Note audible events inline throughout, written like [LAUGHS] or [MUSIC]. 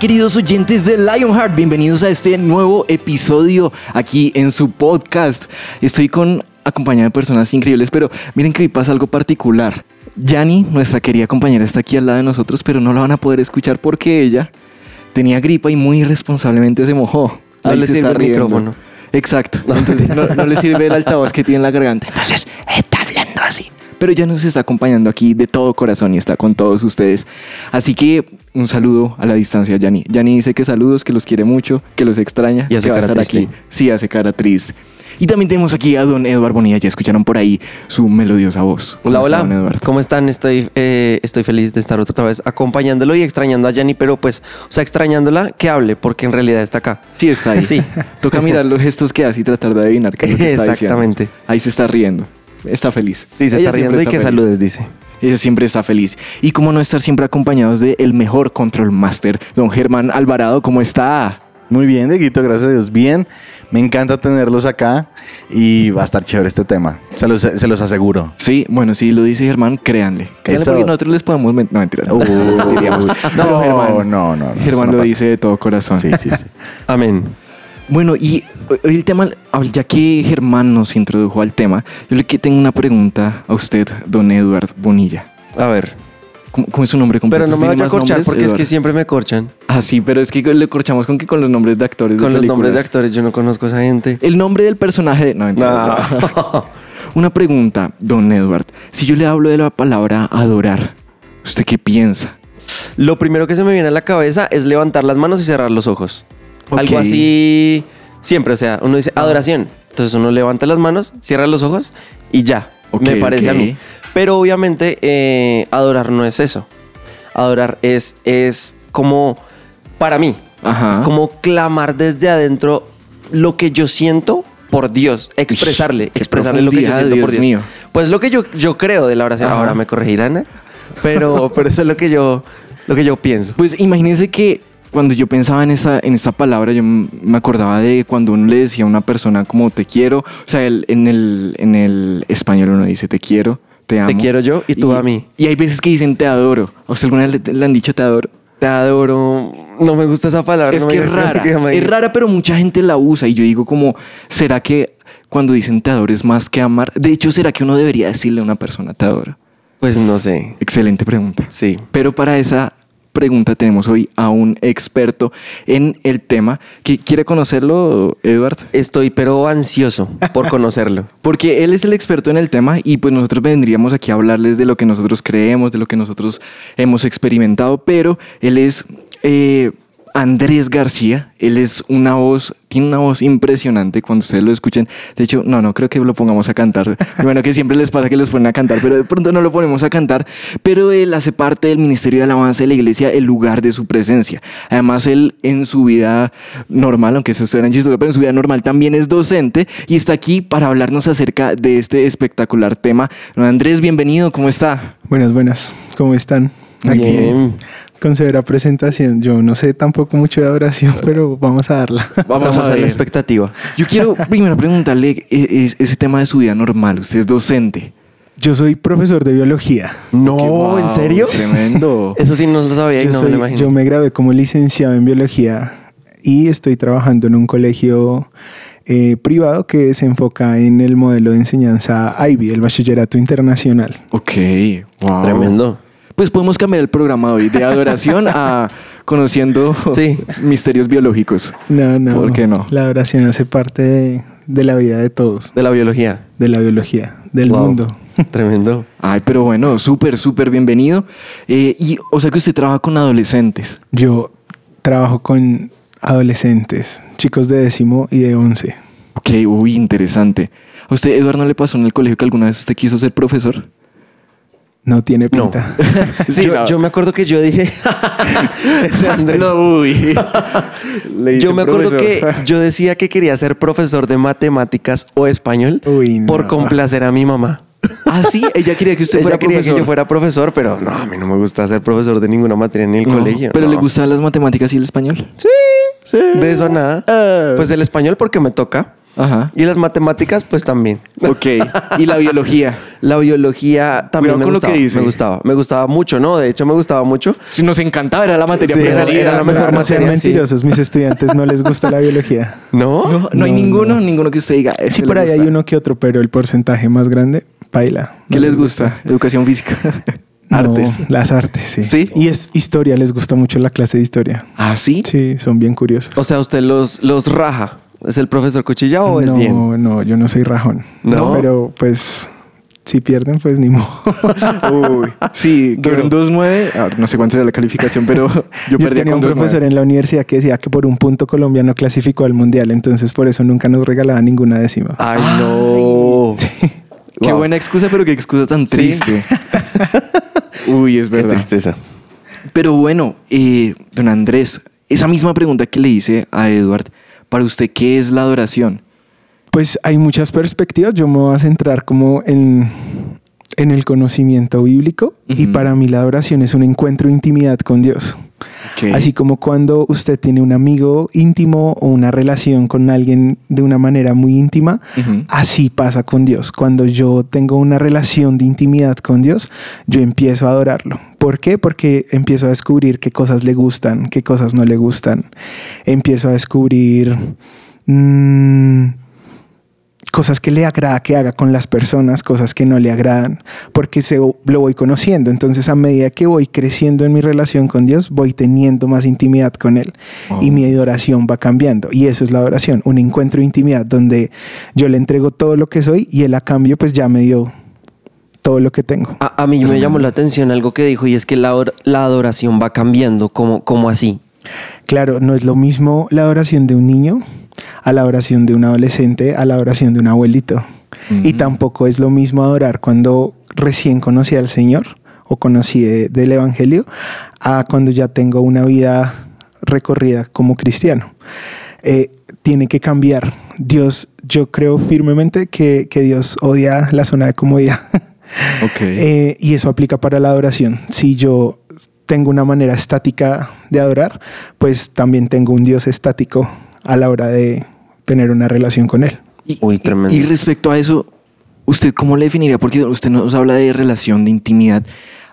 queridos oyentes de Lionheart, bienvenidos a este nuevo episodio aquí en su podcast. Estoy con acompañada de personas increíbles, pero miren que hoy pasa algo particular. Yani, nuestra querida compañera, está aquí al lado de nosotros, pero no la van a poder escuchar porque ella tenía gripa y muy irresponsablemente se mojó. No le sirve el riendo. micrófono. Exacto. Entonces no, no le sirve el altavoz que tiene en la garganta. Entonces está hablando así. Pero ya nos está acompañando aquí de todo corazón y está con todos ustedes. Así que un saludo a la distancia, Yani. Yani dice que saludos, que los quiere mucho, que los extraña, Y hace que va a estar triste. aquí. Sí, hace cara triste. Y también tenemos aquí a don Eduardo Bonilla. Ya escucharon por ahí su melodiosa voz. ¿Cómo Hola, está, hola. don? ¿Cómo están? Estoy, eh, estoy feliz de estar otra vez acompañándolo y extrañando a Jenny, pero pues, o sea, extrañándola que hable, porque en realidad está acá. Sí, está ahí. [LAUGHS] Sí. Toca mirar los gestos que hace y tratar de adivinar qué es lo que está diciendo. Exactamente. Ahí se está riendo. Está feliz. Sí, se Ella está riendo y que feliz. saludes, dice. Ella siempre está feliz. Y cómo no estar siempre acompañados de el mejor control master, don Germán Alvarado. ¿Cómo está? Muy bien, Dieguito, gracias a Dios. Bien, me encanta tenerlos acá y va a estar chévere este tema. Se los, se los aseguro. Sí, bueno, si lo dice Germán, créanle. Créanle Eso. porque nosotros les podemos... men- No, mentira. Uh, Diríamos. no, Pero Germán, no, no, no, Germán no lo pasa. dice de todo corazón. Sí, sí, sí. Amén. Bueno, y hoy el tema, ya que Germán nos introdujo al tema, yo le tengo una pregunta a usted, don Eduard Bonilla. A ver. ¿Cómo, cómo es su nombre completo? Pero no me ¿Tiene vaya a corchar nombres, porque es que siempre me corchan. Ah, sí, pero es que le corchamos con que con los nombres de actores de Con los nombres de actores, yo no conozco a esa gente. El nombre del personaje de... No, mentira. No. [LAUGHS] Una pregunta, don Edward. Si yo le hablo de la palabra adorar, ¿usted qué piensa? Lo primero que se me viene a la cabeza es levantar las manos y cerrar los ojos. Algo así siempre, o sea, uno dice adoración. Entonces uno levanta las manos, cierra los ojos y ya. Me parece a mí. Pero obviamente eh, adorar no es eso. Adorar es, es como, para mí, Ajá. es como clamar desde adentro lo que yo siento por Dios, expresarle, expresarle lo que yo siento por Dios mío. Pues lo que yo, yo creo de la oración. Ajá. Ahora me corregirán, ¿eh? pero, [LAUGHS] pero eso es lo que yo, lo que yo pienso. Pues imagínense que cuando yo pensaba en esta, en esta palabra, yo me acordaba de cuando uno le decía a una persona como te quiero. O sea, el- en, el, en el español uno dice te quiero, te amo. Te quiero yo y tú a mí. Y hay veces que dicen te adoro. ¿A usted alguna vez le, le han dicho te adoro? Te adoro. No me gusta esa palabra. Es no que es rara. que Es rara, pero mucha gente la usa. Y yo digo como, ¿será que cuando dicen te adoro es más que amar? De hecho, ¿será que uno debería decirle a una persona te adoro? Pues no sé. Excelente pregunta. Sí. Pero para esa pregunta tenemos hoy a un experto en el tema. que ¿Quiere conocerlo, Edward? Estoy pero ansioso por [LAUGHS] conocerlo. Porque él es el experto en el tema y pues nosotros vendríamos aquí a hablarles de lo que nosotros creemos, de lo que nosotros hemos experimentado, pero él es eh, Andrés García, él es una voz, tiene una voz impresionante cuando ustedes lo escuchen. De hecho, no, no creo que lo pongamos a cantar. Bueno, que siempre les pasa que los ponen a cantar, pero de pronto no lo ponemos a cantar. Pero él hace parte del Ministerio de Alabanza de la Iglesia, el lugar de su presencia. Además, él en su vida normal, aunque eso suena chistoso, pero en su vida normal también es docente y está aquí para hablarnos acerca de este espectacular tema. Andrés, bienvenido, ¿cómo está? Buenas, buenas. ¿Cómo están? Bien. Con severa presentación. Yo no sé tampoco mucho de adoración, pero vamos a darla. Vamos Estamos a ver. la expectativa. Yo quiero [LAUGHS] primero preguntarle eh, es- ese tema de su vida normal. Usted es docente. Yo soy profesor de biología. No, wow, ¿en serio? Tremendo. [LAUGHS] Eso sí no lo sabía y Yo, no me lo imagino. yo me gradué como licenciado en biología y estoy trabajando en un colegio eh, privado que se enfoca en el modelo de enseñanza IB, el Bachillerato Internacional. ok, wow. Tremendo. Pues podemos cambiar el programa de hoy de adoración a conociendo [LAUGHS] Sí. misterios biológicos. No, no. ¿Por qué no? La adoración hace parte de, de la vida de todos, De la biología. de la biología, del Wow. mundo. [LAUGHS] Tremendo. Ay, pero bueno, súper, súper bienvenido. Eh, y, o sea que usted trabaja con adolescentes. Yo trabajo con adolescentes, chicos de décimo y de once. Ok, uy, interesante. ¿A usted, Eduardo, no le pasó en el colegio que alguna vez usted quiso ser profesor? No tiene pinta. [LAUGHS] Sí, yo, no. yo me acuerdo que yo dije. [LAUGHS] Ese Andrés. No, uy. [LAUGHS] Le Yo me acuerdo profesor. que yo decía que quería ser profesor de matemáticas o español Uy, no. por complacer a mi mamá. Ah, sí, ella quería que usted Ella fuera quería profesor. que yo fuera profesor, pero no, a mí no me gusta ser profesor de ninguna materia en el No, colegio. Pero no. le gustaban las matemáticas y el español. Sí, De eso a nada. Pues el español porque me toca. Ajá. Y las matemáticas, pues también. Ok. Y la biología. [LAUGHS] La biología también Cuidado me lo gustaba. que dice. Me gustaba. Me gustaba mucho, ¿no? De hecho, me gustaba mucho. Si nos encantaba, era la materia Sí, era- era la mejor no sean materia, sí. mentirosos, mis estudiantes no les gusta la biología. [LAUGHS] ¿No? No, no hay No, ninguno, no. ninguno que usted diga. Sí, por ahí hay uno que otro, pero el porcentaje más grande, paila. ¿Qué les gusta? Educación física. No, Artes. las artes, sí. ¿Sí? Y es historia, les gusta mucho la clase de historia. ¿Ah, sí? Sí, son bien curiosos. O sea, usted los, los raja. ¿Es el profesor Cuchilla o es no, bien? no, yo no soy rajón. ¿No? pero pues si pierden, pues ni modo. [LAUGHS] Uy, sí, en 2.9. Ahora, no sé cuánto era la calificación, pero [LAUGHS] yo, Yo, perdí tenía con un 2.9. profesor en la universidad que decía que por un punto Colombia no clasificó al mundial, entonces por eso nunca nos regalaba ninguna décima. Ay, no. Qué Wow. buena excusa, pero qué excusa tan Sí. triste. [LAUGHS] Uy, es Qué verdad. tristeza. Pero bueno, eh, don Andrés, esa misma pregunta que le hice a Edward, para usted, ¿qué es la adoración? Pues hay muchas perspectivas. Yo me voy a centrar como en, en el conocimiento bíblico y para mí la adoración es un encuentro de intimidad con Dios. Así como cuando usted tiene un amigo íntimo o una relación con alguien de una manera muy íntima, así pasa con Dios. Cuando yo tengo una relación de intimidad con Dios, yo empiezo a adorarlo. ¿Por qué? Porque empiezo a descubrir qué cosas le gustan, qué cosas no le gustan. Empiezo a descubrir mm, cosas que le agrada que haga con las personas, cosas que no le agradan, porque se, lo voy conociendo. Entonces, a medida que voy creciendo en mi relación con Dios, voy teniendo más intimidad con Él Oh. y mi adoración va cambiando. Y eso es la adoración, un encuentro de intimidad donde yo le entrego todo lo que soy y Él a cambio, pues ya me dio todo lo que tengo. A, a mí me llamó la atención algo que dijo y es que la, la adoración va cambiando. como como así? Claro, no es lo mismo la adoración de un niño a la oración de un adolescente, a la oración de un abuelito. Y tampoco es lo mismo adorar cuando recién conocí al Señor o conocí de- del Evangelio a cuando ya tengo una vida recorrida como cristiano. Eh, tiene que cambiar. Dios, yo creo firmemente que, que Dios odia la zona de comodidad. [LAUGHS] Eh, y eso aplica para la adoración. Si yo tengo una manera estática de adorar, pues también tengo un Dios estático a la hora de tener una relación con Él. Y, Uy, y- tremendo. y respecto a eso, ¿usted cómo le definiría? Porque usted nos habla de relación, de intimidad.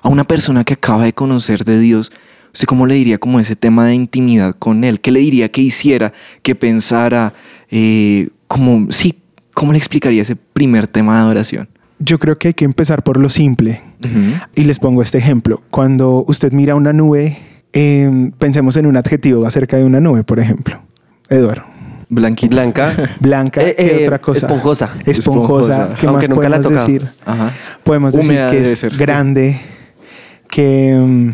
A una persona que acaba de conocer de Dios, ¿usted cómo le diría como ese tema de intimidad con Él? ¿Qué le diría que hiciera, que pensara? Eh, como, sí, ¿cómo le explicaría ese primer tema de adoración? Yo creo que hay que empezar por lo simple. Y les pongo este ejemplo. Cuando usted mira una nube, eh, pensemos en un adjetivo acerca de una nube, por ejemplo. Eduardo. Blanquita. Blanca. [LAUGHS] Blanca, Eh, ¿qué eh, otra cosa? esponjosa. Esponjosa. Esponjosa. ¿Qué Aunque más nunca la podemos tocado. decir? Ajá. Podemos decir Húmeda que es ser. grande, que, mm,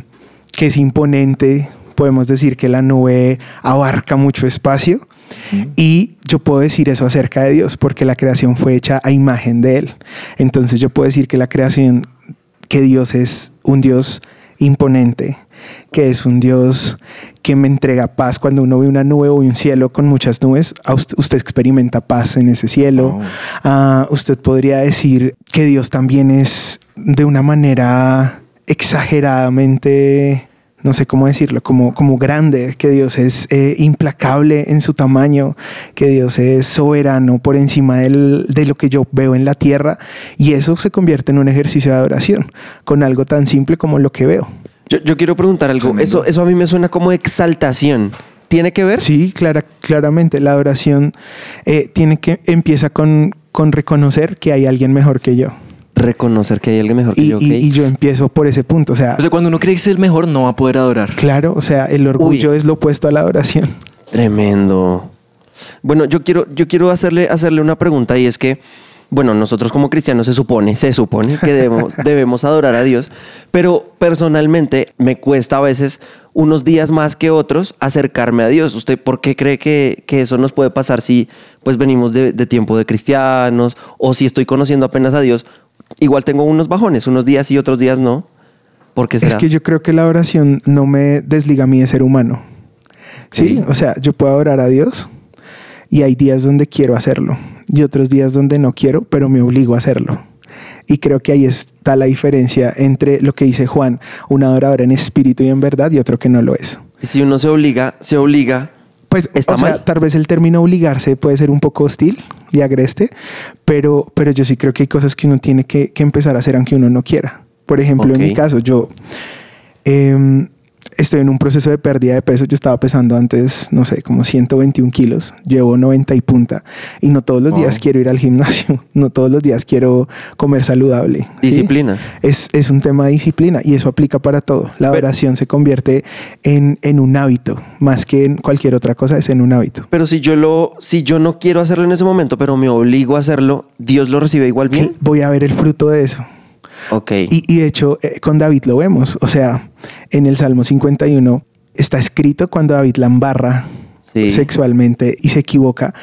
que es imponente. Podemos decir que la nube abarca mucho espacio. Y yo puedo decir eso acerca de Dios porque la creación fue hecha a imagen de Él. Entonces yo puedo decir que la creación, que Dios es un Dios imponente, que es un Dios que me entrega paz. Cuando uno ve una nube o un cielo con muchas nubes, usted, experimenta paz en ese cielo. Oh. Ah, usted podría decir que Dios también es de una manera exageradamente, no sé cómo decirlo, como, como grande, que Dios es eh, implacable en su tamaño, que Dios es soberano por encima del- de lo que yo veo en la tierra y eso se convierte en un ejercicio de adoración con algo tan simple como lo que veo. Yo, yo quiero preguntar algo. Tremendo. Eso, eso a mí me suena como exaltación. ¿Tiene que ver? Sí, clara, claramente la adoración eh, tiene que empieza con, con reconocer que hay alguien mejor que yo. Reconocer que hay alguien mejor que Y, yo. y- yo empiezo por ese punto. O sea, O sea, cuando uno cree que es el mejor, no va a poder adorar. claro, o sea, el orgullo es lo opuesto a la adoración. Tremendo. Bueno, yo quiero, yo quiero hacerle, hacerle una pregunta y es que, bueno, nosotros como cristianos se supone, se supone que debemos, [LAUGHS] debemos adorar a Dios, pero personalmente me cuesta a veces unos días más que otros acercarme a Dios. ¿Usted por qué cree que, que eso nos puede pasar si pues venimos de, de tiempo de cristianos o si estoy conociendo apenas a Dios? igual tengo unos bajones, unos días y otros días no. porque Es que yo creo que la oración no me desliga a mí de ser humano. Sí, o sea, yo puedo orar a Dios y hay días donde quiero hacerlo y otros días donde no quiero, pero me obligo a hacerlo. Y creo que ahí está la diferencia entre lo que dice Juan, un adorador en espíritu y en verdad y otro que no lo es. Si uno se obliga, se obliga. Pues, Está o sea, mal. tal vez el término obligarse puede ser un poco hostil y agreste, pero, pero yo sí creo que hay cosas que uno tiene que, que empezar a hacer aunque uno no quiera. Por ejemplo, en mi caso, yo em, estoy en un proceso de pérdida de peso. Yo estaba pesando antes, no sé, como 121 kilos. Llevo 90 y punta. Y no todos los días quiero ir al gimnasio. [LAUGHS] No todos los días quiero comer saludable. ¿sí? Disciplina. Es, es un tema de disciplina y eso aplica para todo. La Pero- oración se convierte en, en un hábito, más que en cualquier otra cosa, es en un hábito. Pero si yo lo, si yo no quiero hacerlo en ese momento, pero me obligo a hacerlo, Dios lo recibe igual bien. Voy a ver el fruto de eso. Ok. Y, y de hecho, eh, con David lo vemos. O sea, en el Salmo 51 está escrito cuando David la embarra Sí. sexualmente y se equivoca.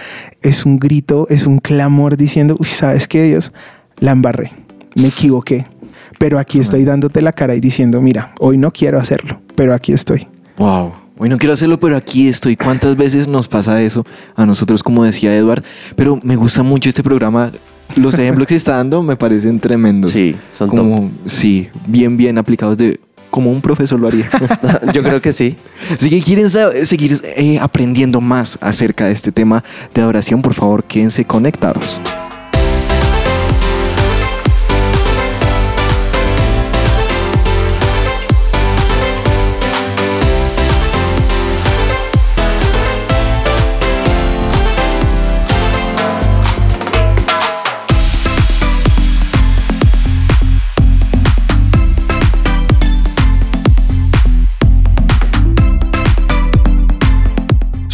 Es un grito, es un clamor diciendo, uy, ¿sabes qué, Dios? La embarré, me equivoqué. Pero aquí estoy dándote la cara y diciendo, mira, hoy no quiero hacerlo, pero aquí estoy. Wow. Hoy no quiero hacerlo, pero aquí estoy. ¿Cuántas veces nos pasa eso a nosotros, como decía Edward? Pero me gusta mucho este programa. Los ejemplos que está dando me parecen tremendos. Sí, son como, sí, bien, bien aplicados de como un profesor lo haría. [LAUGHS] yo creo que sí. Que quieren sab- seguir eh, aprendiendo más acerca de este tema de adoración, por favor, quédense conectados.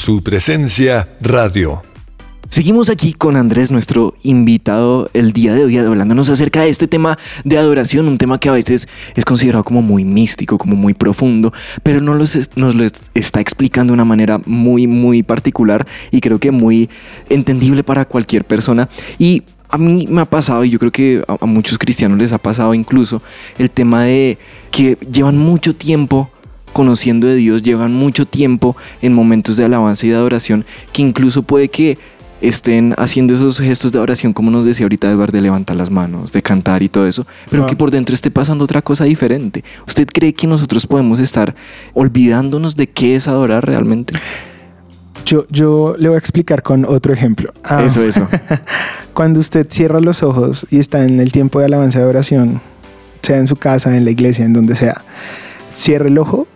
Su presencia radio. Seguimos aquí con Andrés, nuestro invitado el día de hoy, hablándonos acerca de este tema de adoración, un tema que a veces es considerado como muy místico, como muy profundo, pero no nos lo es- está explicando de una manera muy, muy particular y creo que muy entendible para cualquier persona. Y a mí me ha pasado, y yo creo que a, a muchos cristianos les ha pasado incluso, el tema de que llevan mucho tiempo conociendo de Dios, llevan mucho tiempo en momentos de alabanza y de adoración, que incluso puede que estén haciendo esos gestos de oración, como nos decía ahorita Eduardo, de levantar las manos, de cantar y todo eso, pero Ah. que por dentro esté pasando otra cosa diferente. ¿Usted cree que nosotros podemos estar olvidándonos de qué es adorar realmente? Yo, yo le voy a explicar con otro ejemplo. Ah, Eso, eso. [LAUGHS] Cuando usted cierra los ojos y está en el tiempo de alabanza de oración, sea en su casa, en la iglesia, en donde sea, cierre el ojo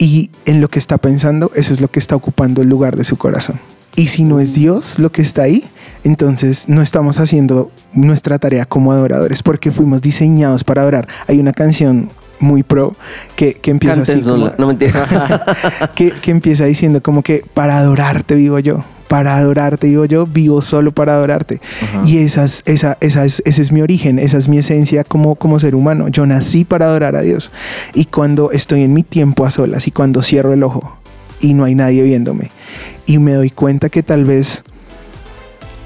y en lo que está pensando, eso es lo que está ocupando el lugar de su corazón. Y si no es Dios lo que está ahí, entonces no estamos haciendo nuestra tarea como adoradores, porque fuimos diseñados para adorar. Hay una canción muy pro que, que empieza así. Canten como- sola. No mentira. [LAUGHS] que, que empieza diciendo como que para adorarte vivo yo, para adorarte vivo yo, vivo solo para adorarte. Ajá. Y esa es, esa, esa es, ese es mi origen, esa es mi esencia como, como ser humano. Yo nací para adorar a Dios. Y cuando estoy en mi tiempo a solas y cuando cierro el ojo y no hay nadie viéndome y me doy cuenta que tal vez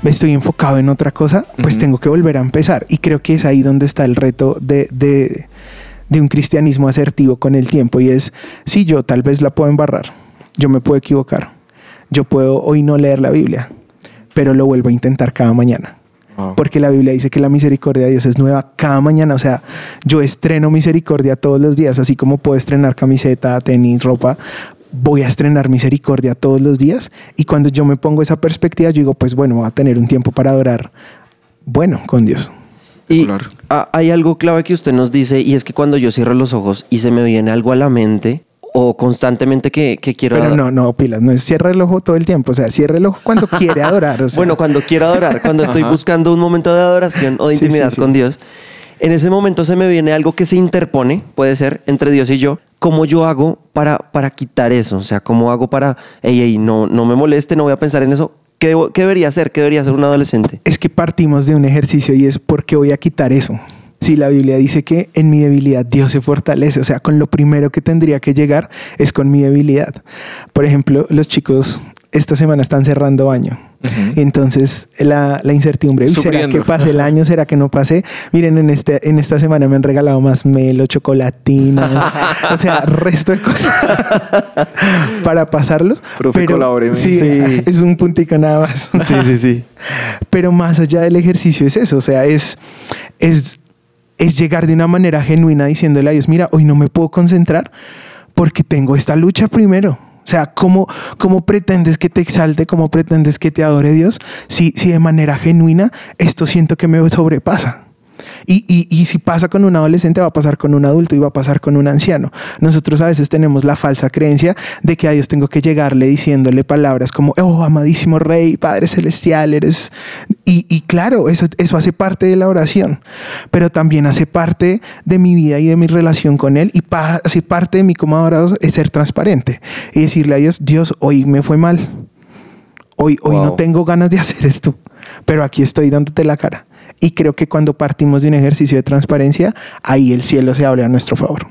me estoy enfocado en otra cosa, pues tengo que volver a empezar. Y creo que es ahí donde está el reto de, de, de un cristianismo asertivo con el tiempo. Y es, sí, yo tal vez la puedo embarrar, yo me puedo equivocar, yo puedo hoy no leer la Biblia, pero lo vuelvo a intentar cada mañana. Wow. Porque la Biblia dice que la misericordia de Dios es nueva cada mañana. O sea, yo estreno misericordia todos los días, así como puedo estrenar camiseta, tenis, ropa. Voy a estrenar misericordia todos los días. Y cuando yo me pongo esa perspectiva, yo digo, pues bueno, voy a tener un tiempo para adorar. Bueno, con Dios. Y Claro. hay algo clave que usted nos dice y es que cuando yo cierro los ojos y se me viene algo a la mente o constantemente que, que quiero... Pero no, no, pilas, no es cierra el ojo todo el tiempo. O sea, cierra el ojo cuando quiere [LAUGHS] adorar. O sea, Bueno, cuando quiero adorar, cuando estoy Ajá. buscando un momento de adoración o de Sí, intimidad sí, sí. con Dios, en ese momento se me viene algo que se interpone, puede ser, entre Dios y yo. ¿Cómo yo hago para, para quitar eso? O sea, ¿cómo hago para, ey, ey, no, no me moleste, no voy a pensar en eso? ¿Qué, debo- qué debería hacer? ¿Qué debería hacer un adolescente? es que partimos de un ejercicio y es ¿por qué voy a quitar eso? Si la Biblia dice que en mi debilidad Dios se fortalece, o sea, con lo primero que tendría que llegar es con mi debilidad. Por ejemplo, los chicos esta semana están cerrando año. Y entonces la, la incertidumbre, "Uy, ¿será que pase el año? ¿Será que no pase? Miren, en, este, en esta semana me han regalado más melo, chocolatinas, o sea, resto de cosas [LAUGHS] para pasarlos. Profe, colabóreme. sí, Sí. es un puntico nada más. Sí, sí, sí. [LAUGHS] Pero más allá del ejercicio es eso, o sea, es, es, es llegar de una manera genuina diciéndole a Dios, mira, hoy no me puedo concentrar porque tengo esta lucha primero. O sea, ¿cómo, cómo pretendes que te exalte? ¿Cómo pretendes que te adore Dios? Si, si de manera genuina esto siento que me sobrepasa. Y, y, y si pasa con un adolescente, va a pasar con un adulto y va a pasar con un anciano. Nosotros a veces tenemos la falsa creencia de que a Dios tengo que llegarle diciéndole palabras como, oh, amadísimo Rey, Padre Celestial, eres... Y, y claro, eso, eso hace parte de la oración, pero también hace parte de mi vida y de mi relación con Él y pa- hace parte de mí como adorador es ser transparente y decirle a Dios, Dios, hoy me fue mal. Hoy, hoy no tengo ganas de hacer esto, pero aquí estoy dándote la cara. Y creo que cuando partimos de un ejercicio de transparencia, ahí el cielo se abre a nuestro favor.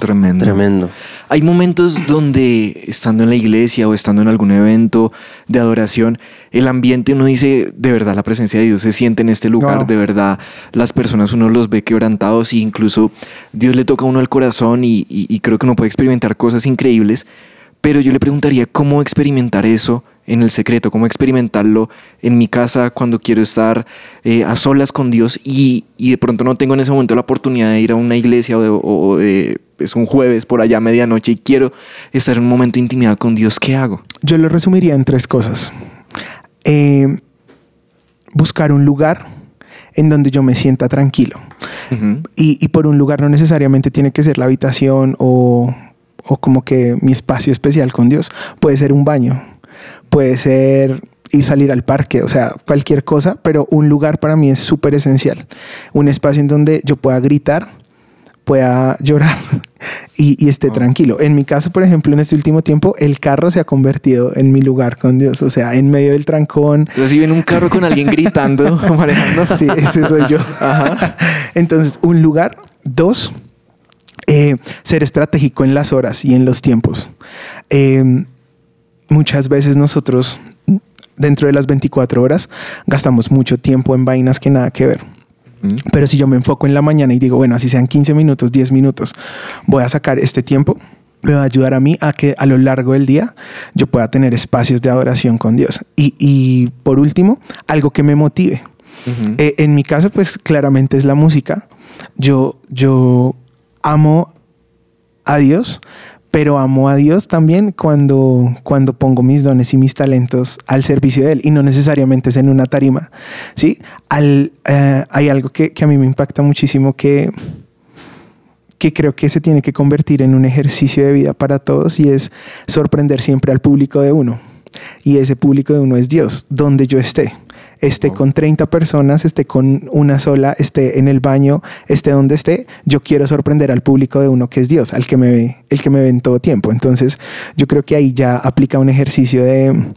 Tremendo. Tremendo. Hay momentos donde estando en la iglesia o estando en algún evento de adoración, el ambiente uno dice, de verdad la presencia de Dios se siente en este lugar, de verdad las personas uno los ve quebrantados e incluso Dios le toca a uno el corazón y, y- y creo que uno puede experimentar cosas increíbles, pero yo le preguntaría cómo experimentar eso en el secreto, cómo experimentarlo en mi casa cuando quiero estar eh, a solas con Dios y, y de pronto no tengo en ese momento la oportunidad de ir a una iglesia o de, o- o de- es un jueves por allá a medianoche y quiero estar en un momento de intimidad con Dios, ¿qué hago? Yo lo resumiría en tres cosas. Eh, buscar un lugar en donde yo me sienta tranquilo. Y por un lugar no necesariamente tiene que ser la habitación o, o como que mi espacio especial con Dios. Puede ser un baño, puede ser ir salir al parque, o sea, cualquier cosa, pero un lugar para mí es súper esencial. Un espacio en donde yo pueda gritar, pueda [LAUGHS] llorar y, y esté tranquilo. En mi caso, por ejemplo, en este último tiempo, el carro se ha convertido en mi lugar con Dios, o sea, en medio del trancón, Entonces, si ven un carro con alguien [LAUGHS] gritando, [LAUGHS] manejando. Sí, ese soy yo. Entonces, un lugar. Dos, eh, ser estratégico en las horas y en los tiempos. Eh, muchas veces nosotros, dentro de las 24 horas, gastamos mucho tiempo en vainas que nada que ver. Pero si yo me enfoco en la mañana y digo, bueno, así sean 15 minutos, 10 minutos, voy a sacar este tiempo, me va a ayudar a mí a que a lo largo del día yo pueda tener espacios de adoración con Dios. Y, y por último, algo que me motive. Ujú. Eh, en mi caso, pues claramente es la música. Yo, yo amo a Dios, pero amo a Dios también cuando, cuando pongo mis dones y mis talentos al servicio de Él y no necesariamente es en una tarima. ¿sí? Al, eh, hay algo que, que a mí me impacta muchísimo que, que creo que se tiene que convertir en un ejercicio de vida para todos y es sorprender siempre al público de uno. Y ese público de uno es Dios, donde yo esté. Esté con 30 personas, esté con una sola, esté en el baño, esté donde esté, yo quiero sorprender al público de uno que es Dios, al que me ve, el que me ve en todo tiempo. Entonces, yo creo que ahí ya aplica un ejercicio de,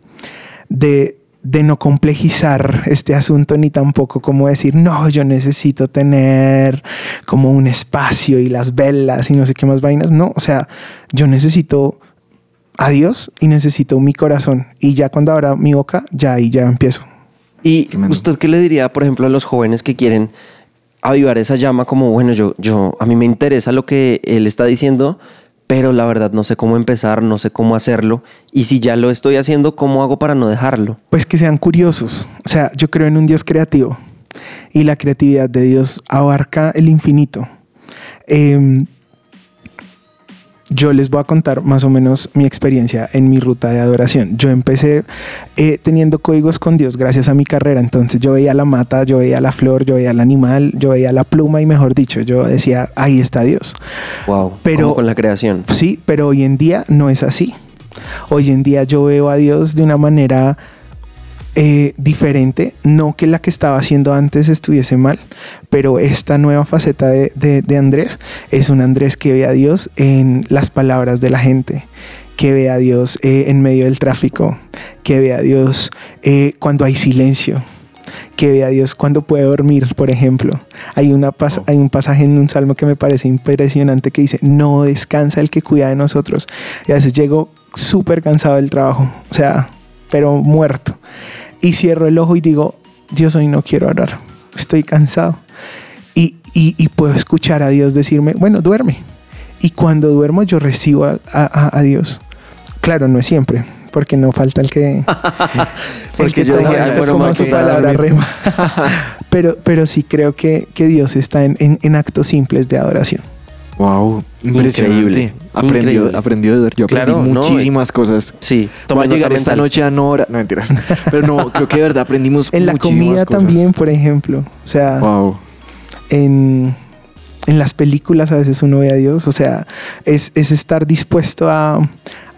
de, de no complejizar este asunto ni tampoco como decir, no, yo necesito tener como un espacio y las velas y no sé qué más vainas. No, o sea, yo necesito a Dios y necesito mi corazón. Y ya cuando abra mi boca, ya ahí ya empiezo. ¿Y Tremendo. usted qué le diría, por ejemplo, a los jóvenes que quieren avivar esa llama como, bueno, yo, yo, a mí me interesa lo que él está diciendo, pero la verdad no sé cómo empezar, no sé cómo hacerlo. Y si ya lo estoy haciendo, ¿cómo hago para no dejarlo? Pues que sean curiosos. O sea, yo creo en un Dios creativo y la creatividad de Dios abarca el infinito. Eh, yo les voy a contar más o menos mi experiencia en mi ruta de adoración. Yo empecé eh, teniendo códigos con Dios gracias a mi carrera. Entonces yo veía la mata, yo veía la flor, yo veía el animal, yo veía la pluma y mejor dicho, yo decía, ahí está Dios. Wow. Pero- Como con la creación. Sí, pero hoy en día no es así. Hoy en día yo veo a Dios de una manera eh, diferente, no que la que estaba haciendo antes estuviese mal, pero esta nueva faceta de, de- de Andrés es un Andrés que ve a Dios en las palabras de la gente, que ve a Dios eh, en medio del tráfico, que ve a Dios eh, cuando hay silencio, que ve a Dios cuando puede dormir, por ejemplo. Hay, una pas- hay un pasaje en un salmo que me parece impresionante que dice, no descansa el que cuida de nosotros. Y a veces llego súper cansado del trabajo. O sea, pero muerto. Y cierro el ojo y digo, Dios, hoy no quiero orar, estoy cansado. Y, y- y puedo escuchar a Dios decirme, bueno, duerme. Y cuando duermo yo recibo a, a- a Dios. Claro, no es siempre, porque no falta el que... el [LAUGHS] Porque que yo toma dije, "Ay, esto bueno, como su palabra dormir". rema. [LAUGHS] pero, pero sí creo que, que Dios está en, en- en actos simples de adoración. Wow, impresionante. Increíble, Aprendió, increíble. aprendió de ver. Yo aprendí Claro, no, muchísimas cosas. Sí, toma a llegar esta noche a no hora. No mentiras. [LAUGHS] Pero no, creo que de verdad aprendimos En la comida cosas. también, por ejemplo. O sea, Wow. en, en las películas a veces uno ve a Dios. O sea, es, es estar dispuesto a,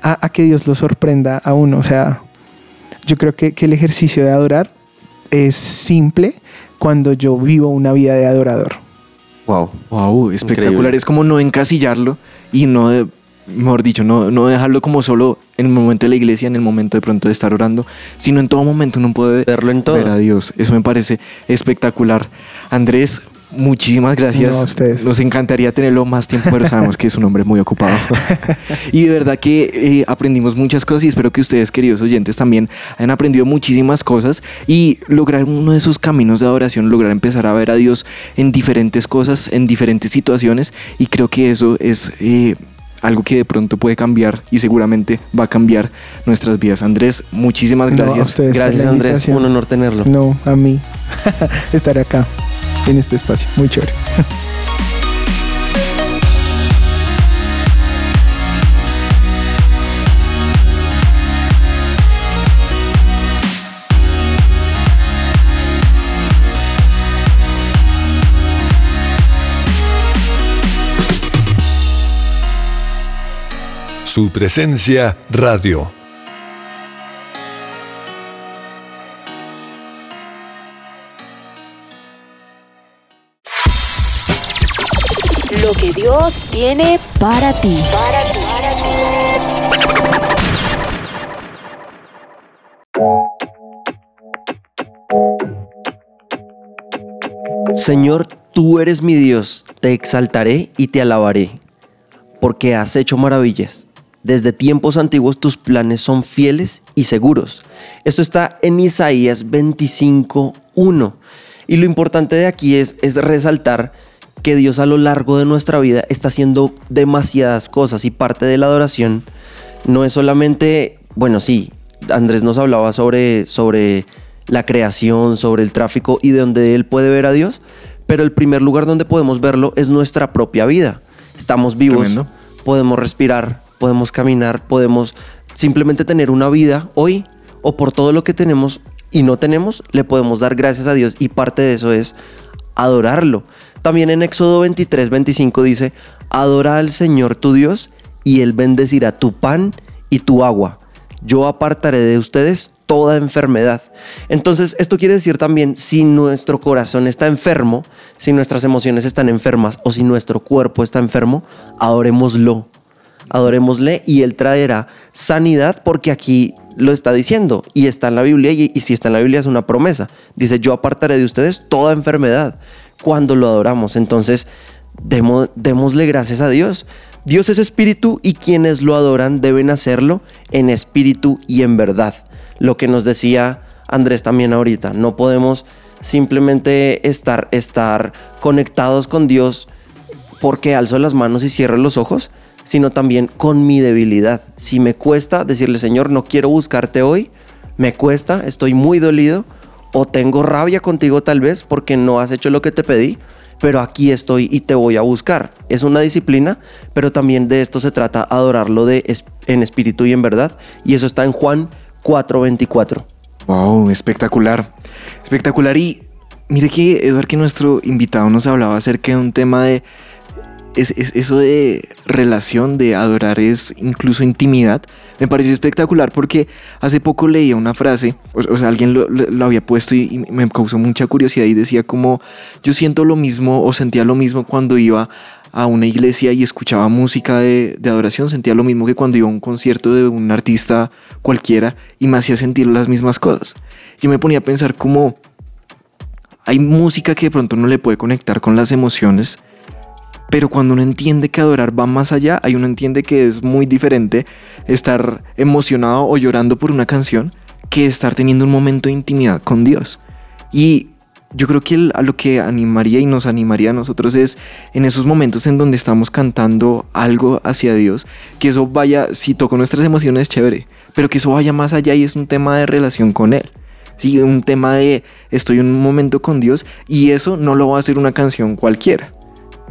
a- a que Dios lo sorprenda a uno. O sea, yo creo que, que el ejercicio de adorar es simple cuando yo vivo una vida de adorador. Wow. Wow, espectacular. Increíble. Es como no encasillarlo y no, de- mejor dicho, no, no dejarlo como solo en el momento de la iglesia, en el momento de pronto de estar orando, sino en todo momento uno puede Verlo en todo. ver a Dios. Eso me parece espectacular. Andrés, muchísimas gracias. No, a ustedes. Nos encantaría tenerlo más tiempo, pero sabemos que es un hombre muy ocupado. [LAUGHS] y de verdad que eh, aprendimos muchas cosas y espero que ustedes, queridos oyentes, también hayan aprendido muchísimas cosas y lograr uno de esos caminos de adoración, lograr empezar a ver a Dios en diferentes cosas, en diferentes situaciones y creo que eso es... eh, algo que de pronto puede cambiar y seguramente va a cambiar nuestras vidas. Andrés, muchísimas No, a gracias. ustedes Gracias, Andrés. Un honor tenerlo. No, a mí. [LAUGHS] Estar acá, en este espacio. Muy chévere. Su presencia radio. Tiene para ti. Señor, tú eres mi Dios, te exaltaré y te alabaré, porque has hecho maravillas. Desde tiempos antiguos tus planes son fieles y seguros. Esto está en Isaías 25.1. Y lo importante de aquí es, es resaltar que Dios a lo largo de nuestra vida está haciendo demasiadas cosas y parte de la adoración no es solamente, bueno, sí, Andrés nos hablaba sobre, sobre la creación, sobre el tráfico y de donde él puede ver a Dios, pero el primer lugar donde podemos verlo es nuestra propia vida. Estamos vivos, Tremendo. podemos respirar, podemos caminar, podemos simplemente tener una vida hoy o por todo lo que tenemos y no tenemos, le podemos dar gracias a Dios y parte de eso es adorarlo. También en Éxodo 23, 25 dice, adora al Señor tu Dios y Él bendecirá tu pan y tu agua. Yo apartaré de ustedes toda enfermedad. Entonces, esto quiere decir también, si nuestro corazón está enfermo, si nuestras emociones están enfermas o si nuestro cuerpo está enfermo, adorémoslo. Adorémosle y Él traerá sanidad porque aquí lo está diciendo y está en la Biblia y, y si está en la Biblia es una promesa. Dice, yo apartaré de ustedes toda enfermedad cuando lo adoramos. Entonces, demo- démosle gracias a Dios. Dios es espíritu y quienes lo adoran deben hacerlo en espíritu y en verdad. Lo que nos decía Andrés también ahorita, no podemos simplemente estar, estar conectados con Dios porque alzo las manos y cierro los ojos, sino también con mi debilidad. Si me cuesta decirle, Señor, no quiero buscarte hoy, me cuesta, estoy muy dolido, o tengo rabia contigo tal vez porque no has hecho lo que te pedí, pero aquí estoy y te voy a buscar. Es una disciplina, pero también de esto se trata adorarlo de, en espíritu y en verdad, y eso está en Juan 4:24. Wow, espectacular. Espectacular. Y mire que, Eduard, que nuestro invitado nos hablaba acerca de un tema de. Es, es- eso de relación, de adorar, es incluso intimidad. Me pareció espectacular porque hace poco leía una frase, o, sea, alguien lo, había puesto y, y me causó mucha curiosidad y decía como, yo siento lo mismo o sentía lo mismo cuando iba a una iglesia y escuchaba música de, de adoración, sentía lo mismo que cuando iba a un concierto de un artista cualquiera y me hacía sentir las mismas cosas. Yo me ponía a pensar como hay música que de pronto no le puede conectar con las emociones, pero cuando uno entiende que adorar va más allá, hay uno entiende que es muy diferente estar emocionado o llorando por una canción que estar teniendo un momento de intimidad con Dios. Y yo creo que a lo que animaría y nos animaría a nosotros es en esos momentos en donde estamos cantando algo hacia Dios, que eso vaya, si toco nuestras emociones, chévere, pero que eso vaya más allá y es un tema de relación con Él. Sí, un tema de estoy en un momento con Dios y eso no lo va a hacer una canción cualquiera.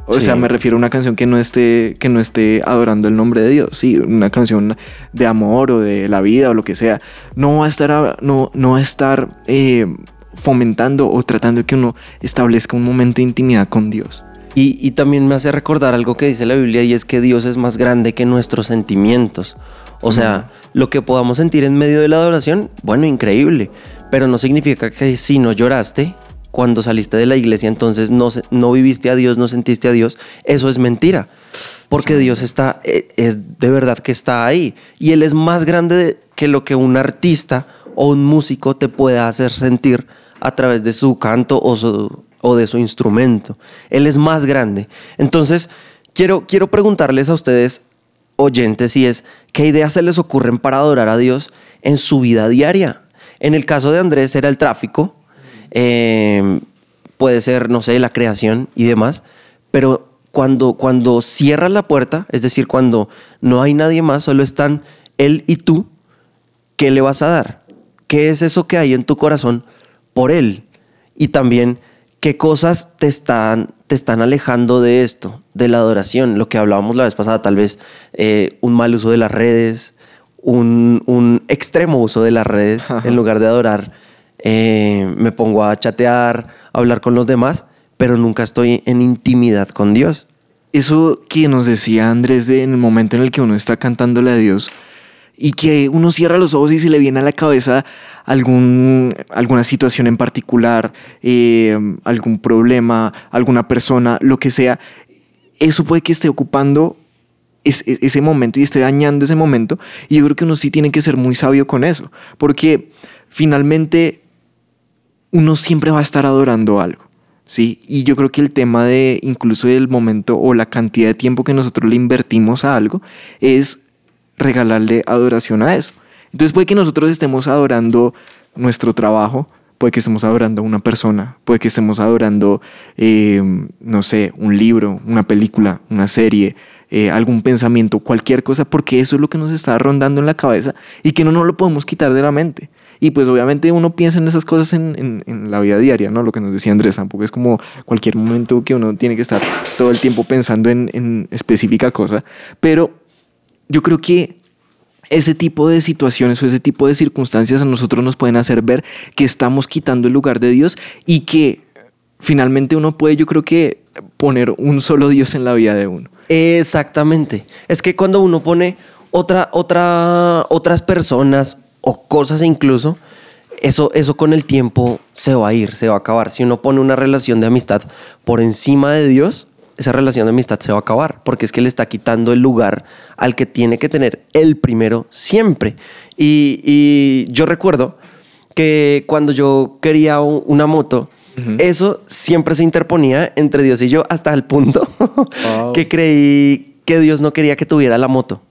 O Sí. sea, me refiero a una canción que no esté que no esté adorando el nombre de Dios, sí, una canción de amor o de la vida o lo que sea. No va a estar no no va a estar eh, fomentando o tratando de que uno establezca un momento de intimidad con Dios. Y, y también me hace recordar algo que dice la Biblia y es que Dios es más grande que nuestros sentimientos. O sea, lo que podamos sentir en medio de la adoración, bueno, increíble, pero no significa que si no lloraste cuando saliste de la iglesia, entonces no, no viviste a Dios, no sentiste a Dios. Eso es mentira, porque Dios está, eh, es de verdad que está ahí. Y Él es más grande de- que lo que un artista o un músico te pueda hacer sentir a través de su canto o, su- o de su instrumento. Él es más grande. Entonces, quiero, quiero preguntarles a ustedes, oyentes, y es, ¿qué ideas se les ocurren para adorar a Dios en su vida diaria? En el caso de Andrés era el tráfico, eh, puede ser, no sé, la creación y demás, pero cuando, cuando cierras la puerta, es decir, cuando no hay nadie más, solo están él y tú, ¿qué le vas a dar? ¿Qué es eso que hay en tu corazón por Él? Y también, ¿qué cosas te están, te están alejando de esto, de la adoración? Lo que hablábamos la vez pasada, tal vez eh, un mal uso de las redes, un, un extremo uso de las redes, en lugar de adorar, eh, me pongo a chatear, a hablar con los demás, pero nunca estoy en intimidad con Dios. Eso que nos decía Andrés en el momento en el que uno está cantándole a Dios y que uno cierra los ojos y se le viene a la cabeza alguna situación en particular, eh, algún problema, alguna persona, lo que sea, eso puede que esté ocupando es- es- ese momento y esté dañando ese momento. Y yo creo que uno sí tiene que ser muy sabio con eso, porque finalmente uno siempre va a estar adorando algo. Sí, y yo creo que el tema de incluso del momento o la cantidad de tiempo que nosotros le invertimos a algo es regalarle adoración a eso. Entonces puede que nosotros estemos adorando nuestro trabajo, puede que estemos adorando a una persona, puede que estemos adorando, eh, no sé, un libro, una película, una serie, eh, algún pensamiento, cualquier cosa, porque eso es lo que nos está rondando en la cabeza y que no nos lo podemos quitar de la mente. Y pues obviamente uno piensa en esas cosas en, en- en la vida diaria, ¿no? Lo que nos decía Andrés, tampoco es como cualquier momento que uno tiene que estar todo el tiempo pensando en, en específica cosa, pero yo creo que ese tipo de situaciones o ese tipo de circunstancias a nosotros nos pueden hacer ver que estamos quitando el lugar de Dios y que finalmente uno puede, yo creo que, poner un solo Dios en la vida de uno. Exactamente. Es que cuando uno pone otra, otra, otras personas o cosas incluso, eso, eso con el tiempo se va a ir, se va a acabar. Si uno pone una relación de amistad por encima de Dios, esa relación de amistad se va a acabar, porque es que le está quitando el lugar al que tiene que tener el primero siempre. Y, y yo recuerdo que cuando yo quería una moto, eso siempre se interponía entre Dios y yo hasta el punto [LAUGHS] [LAUGHS] que creí que Dios no quería que tuviera la moto.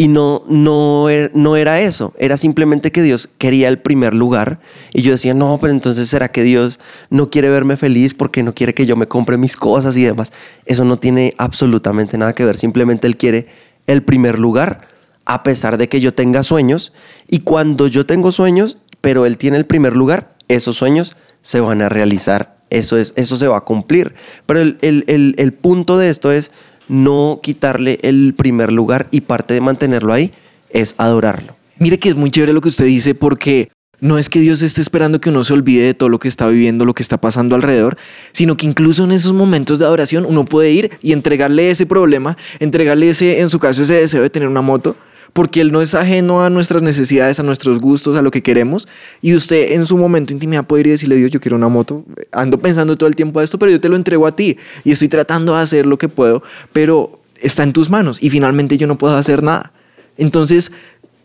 Y no, no, er- no era eso, era simplemente que Dios quería el primer lugar. Y yo decía, no, pero entonces será que Dios no quiere verme feliz porque no quiere que yo me compre mis cosas y demás. Eso no tiene absolutamente nada que ver, simplemente Él quiere el primer lugar, a pesar de que yo tenga sueños. Y cuando yo tengo sueños, pero Él tiene el primer lugar, esos sueños se van a realizar, eso, es, eso se va a cumplir. Pero el, el- el- el punto de esto es no quitarle el primer lugar y parte de mantenerlo ahí es adorarlo. Mire que es muy chévere lo que usted dice porque no es que Dios esté esperando que uno se olvide de todo lo que está viviendo, lo que está pasando alrededor, sino que incluso en esos momentos de adoración uno puede ir y entregarle ese problema, entregarle ese, en su caso, ese deseo de tener una moto, porque Él no es ajeno a nuestras necesidades, a nuestros gustos, a lo que queremos, y usted en su momento intimidad puede ir y decirle, Dios, yo quiero una moto, ando pensando todo el tiempo a esto, pero yo te lo entrego a ti, y estoy tratando de hacer lo que puedo, pero está en tus manos, y finalmente yo no puedo hacer nada. Entonces,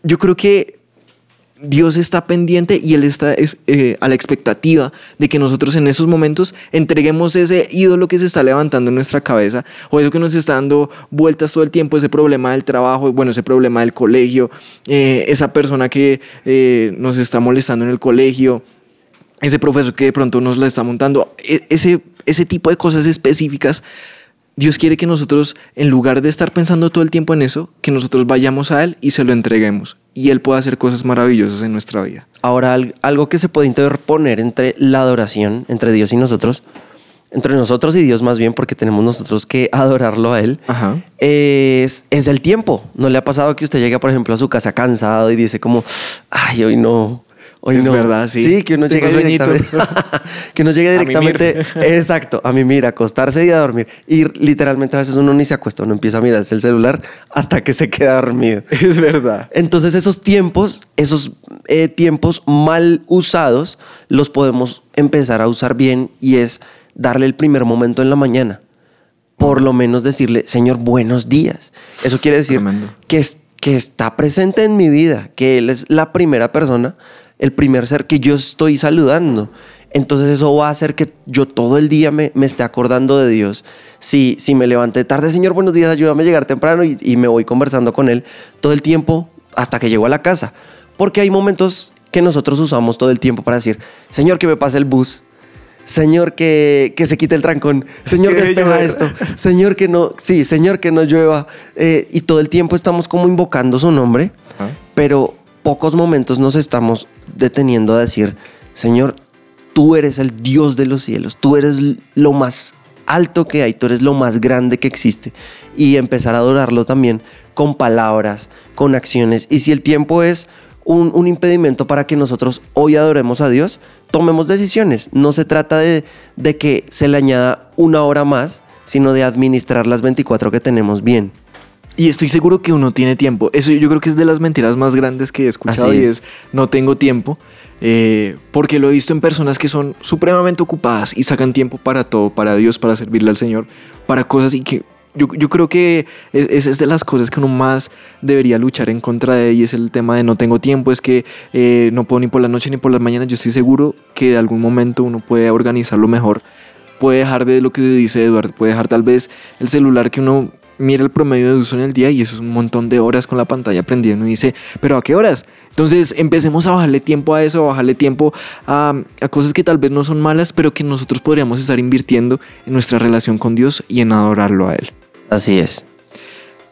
yo creo que Dios está pendiente y Él está es- eh, a la expectativa de que nosotros en esos momentos entreguemos ese ídolo que se está levantando en nuestra cabeza o eso que nos está dando vueltas todo el tiempo, ese problema del trabajo, bueno, ese problema del colegio, eh, esa persona que eh, nos está molestando en el colegio, ese profesor que de pronto nos la está montando, e- ese, ese tipo de cosas específicas. Dios quiere que nosotros, en lugar de estar pensando todo el tiempo en eso, que nosotros vayamos a Él y se lo entreguemos. Y Él pueda hacer cosas maravillosas en nuestra vida. Ahora, al- algo que se puede interponer entre la adoración, entre Dios y nosotros, entre nosotros y Dios más bien, porque tenemos nosotros que [LAUGHS] adorarlo a Él, Ajá. es, es el tiempo. ¿No le ha pasado que usted llega, por ejemplo, a su casa cansado y dice como, ay, hoy no, hoy Es no? verdad, sí. Sí, que uno Tengo llega sueñito. directamente, [LAUGHS] que uno llegue A directamente, [LAUGHS] exacto, a mimir, a acostarse y a dormir. Y literalmente a veces uno ni se acuesta, uno empieza a mirarse el celular hasta que se queda dormido. [LAUGHS] Es verdad. Entonces esos tiempos, esos eh, tiempos mal usados, los podemos empezar a usar bien y es darle el primer momento en la mañana. Por lo menos decirle, Señor, buenos días. Eso quiere decir Tremendo. que, es- que está presente en mi vida, que Él es la primera persona, el primer ser que yo estoy saludando. Entonces eso va a hacer que yo todo el día me, me esté acordando de Dios. Si, si me levanté tarde, Señor, buenos días, ayúdame a llegar temprano y, y me voy conversando con Él todo el tiempo hasta que llego a la casa. Porque hay momentos que nosotros usamos todo el tiempo para decir, Señor, que me pase el bus. Señor, que, que se quite el trancón. Señor, [LAUGHS] Que despeja esto. Señor, que no, sí, Señor, que no llueva. Eh, y todo el tiempo estamos como invocando su nombre, Ajá. pero pocos momentos nos estamos deteniendo a decir, Señor, tú eres el Dios de los cielos, tú eres lo más alto que hay, tú eres lo más grande que existe. Y empezar a adorarlo también con palabras, con acciones. Y si el tiempo es un, impedimento para que nosotros hoy adoremos a Dios, tomemos decisiones. No se trata de que se le añada una hora más, sino de administrar las 24 que tenemos bien. Y estoy seguro que uno tiene tiempo. Eso yo creo que es de las mentiras más grandes que he escuchado Así y es. es no tengo tiempo. eh, porque lo he visto en personas que son supremamente ocupadas y sacan tiempo para todo, para Dios, para servirle al Señor, para cosas y que yo, yo creo que es, es- es de las cosas que uno más debería luchar en contra de y es el tema de no tengo tiempo, es que eh, no puedo ni por la noche ni por las mañanas. Yo estoy seguro que de algún momento uno puede organizarlo mejor puede dejar de lo que dice Eduardo, puede dejar tal vez el celular que uno mira el promedio de uso en el día y eso es un montón de horas con la pantalla prendida. Uno dice, pero ¿a qué horas? Entonces empecemos a bajarle tiempo a eso, a bajarle tiempo a, a cosas que tal vez no son malas, pero que nosotros podríamos estar invirtiendo en nuestra relación con Dios y en adorarlo a Él. Así es.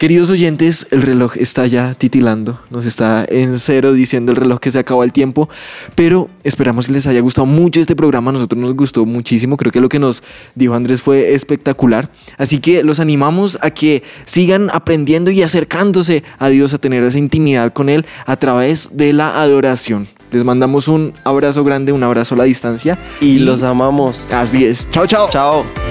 Queridos oyentes, el reloj está ya titilando, nos está en cero diciendo el reloj que se acabó el tiempo, pero esperamos que les haya gustado mucho este programa, a nosotros nos gustó muchísimo, creo que lo que nos dijo Andrés fue espectacular, así que los animamos a que sigan aprendiendo y acercándose a Dios, a tener esa intimidad con Él a través de la adoración. Les mandamos un abrazo grande, un abrazo a la distancia Y los amamos. Así es, chao, chao. Chao.